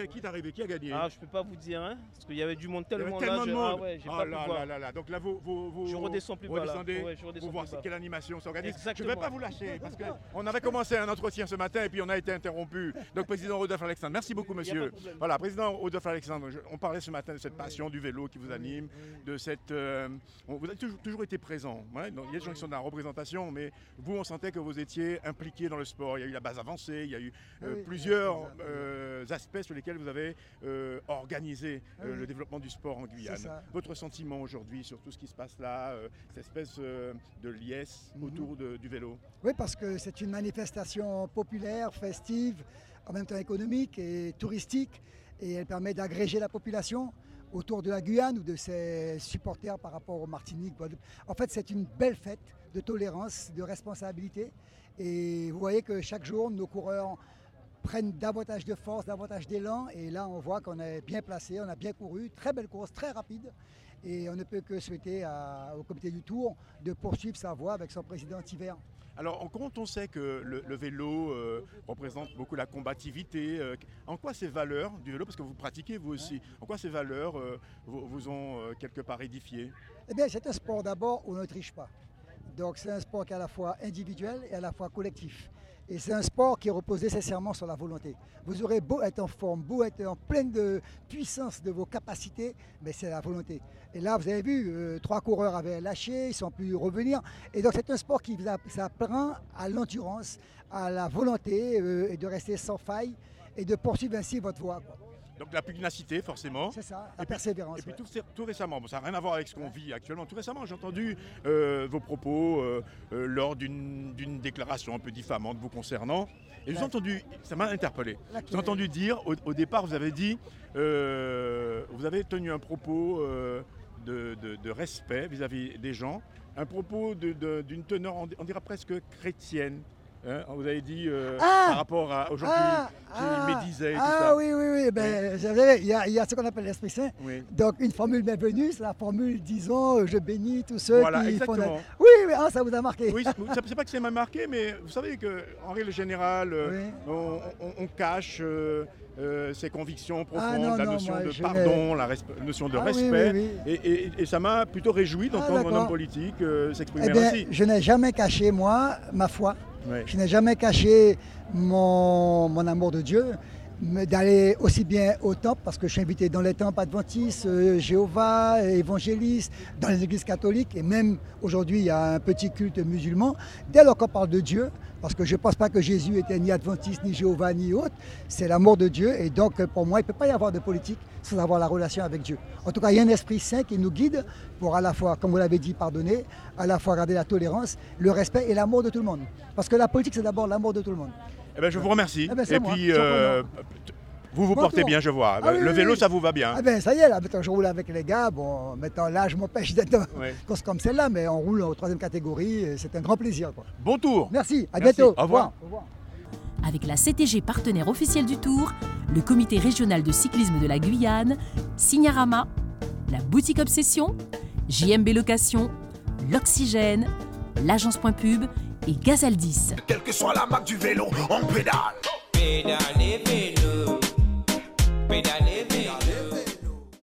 qui, qui est arrivé Qui a gagné Ah, je peux pas vous dire, hein, parce qu'il y avait du monde Il y avait tellement, tellement là. de monde. Ah ouais, j'ai Oh pas là là là là. Donc là, vous, vous, vous Je redescends plus bas, Ouais, je redescends pour voir quelle animation s'organise. Je ne vais pas vous lâcher parce qu'on avait commencé un entretien ce matin et puis on a été interrompu. Donc, président Rodolphe Alexandre, merci beaucoup, monsieur. Voilà, président Rodolphe Alexandre, je- on parlait ce matin de cette passion du vélo qui vous anime, de cette. euh, on- vous avez toujours, toujours été présent. ouais. Donc, il y a des gens qui sont dans la représentation, mais vous, on sentait que vous étiez impliqué dans le sport. Il y a eu la base avancée, il y a eu euh, Oui. plusieurs euh, aspects sur lesquels vous avez euh, organisé euh, Oui. le développement du sport en Guyane. Votre sentiment aujourd'hui sur tout ce qui se passe là, euh, cette espèce de liesse Mhm. autour de- du vélo? Oui, parce que c'est une manifestation populaire, festive, en même temps économique et touristique, et elle permet d'agréger la population autour de la Guyane ou de ses supporters par rapport aux Martinique. En fait, c'est une belle fête de tolérance, de responsabilité, et vous voyez que chaque jour, nos coureurs prennent davantage de force, davantage d'élan, et là, on voit qu'on est bien placé, on a bien couru, très belle course, très rapide. Et on ne peut que souhaiter à- au comité du Tour de poursuivre sa voie avec son président Tiver. Alors, quand on sait que le, le vélo euh, représente beaucoup la combativité, euh, en quoi ces valeurs du vélo, parce que vous pratiquez vous aussi, en quoi ces valeurs euh, vous, vous ont quelque part édifié? Eh bien, c'est un sport d'abord où on ne triche pas. Donc, c'est un sport qui est à la fois individuel et à la fois collectif. Et c'est un sport qui repose nécessairement sur la volonté. Vous aurez beau être en forme, beau être en pleine de puissance de vos capacités, mais c'est la volonté. Et là, vous avez vu, euh, trois coureurs avaient lâché, ils sont plus revenir. Et donc, c'est un sport qui vous app- s'apprend à l'endurance, à la volonté euh, et de rester sans faille et de poursuivre ainsi votre voie. Donc, la pugnacité, forcément. C'est ça, Et la puis- persévérance. Et puis ouais. tout, tout récemment, bon, ça n'a rien à voir avec ce qu'on vit actuellement, tout récemment j'ai entendu euh, vos propos euh, euh, lors d'une déclaration un peu diffamante vous concernant. Et je vous ai Ouais. entendu, ça m'a interpellé. J'ai entendu dire, au, au départ, vous avez dit, vous avez tenu un propos de, de- de respect vis-à-vis des gens, un propos d'une teneur, on, on dirait presque chrétienne. Hein. vous avez dit euh, Ah par rapport à aujourd'hui Ah, qui ah, médisait et tout ah ça. oui, oui, oui. Ben, il y, a- il y a ce qu'on appelle l'Esprit Saint. Oui. Donc, une formule bienvenue, c'est la formule, disons, euh, je bénis tous ceux Voilà, qui font... exactement. Oui, oui, ah, ça vous a marqué. Oui, c'est pas que c'est m'a marqué, mais vous savez qu'en règle générale, euh, Oui. on, on- on cache euh, euh, ses convictions profondes, non, la non, notion moi, de pardon, la notion de respect. Et, et- et ça m'a plutôt réjoui Ah, d'entendre un homme politique s'exprimer Eh bien, ainsi. je n'ai jamais caché, moi, ma foi. Je n'ai jamais caché mon, amour de Dieu, d'aller aussi bien au temple, parce que je suis invité dans les temples adventistes, euh, Jéhovah, évangélistes, dans les églises catholiques, et même aujourd'hui, il y a un petit culte musulman. Dès lors qu'on parle de Dieu, parce que je ne pense pas que Jésus était ni adventiste, ni Jéhovah, ni autre, c'est l'amour de Dieu, et donc euh, pour moi, il ne peut pas y avoir de politique sans avoir la relation avec Dieu. En tout cas, il y a un Esprit Saint qui nous guide pour à la fois, comme vous l'avez dit, pardonner, à la fois garder la tolérance, le respect et l'amour de tout le monde. Parce que la politique, c'est d'abord l'amour de tout le monde. Eh ben, je vous remercie. Eh ben, et moi, puis, euh, vous vous Bon portez tour. bien, je vois. Ah oui, le oui, vélo, oui. ça vous va bien. Ah ben ça y est, là, maintenant je roule avec les gars. Bon, maintenant l'âge m'empêche d'être course comme celle-là, mais on roule en troisième catégorie, et c'est un grand plaisir. Quoi. Bon tour. Merci, à Merci. bientôt. Au revoir. Au revoir. Avec la CTG partenaire officielle du Tour, le comité régional de cyclisme de la Guyane, Signarama, la boutique Obsession, JMB Location, l'Oxygène, l'agence Point Pub et Gazaldis. Quelle que soit la marque du vélo, on pédale. Pédalez vélo, pédalez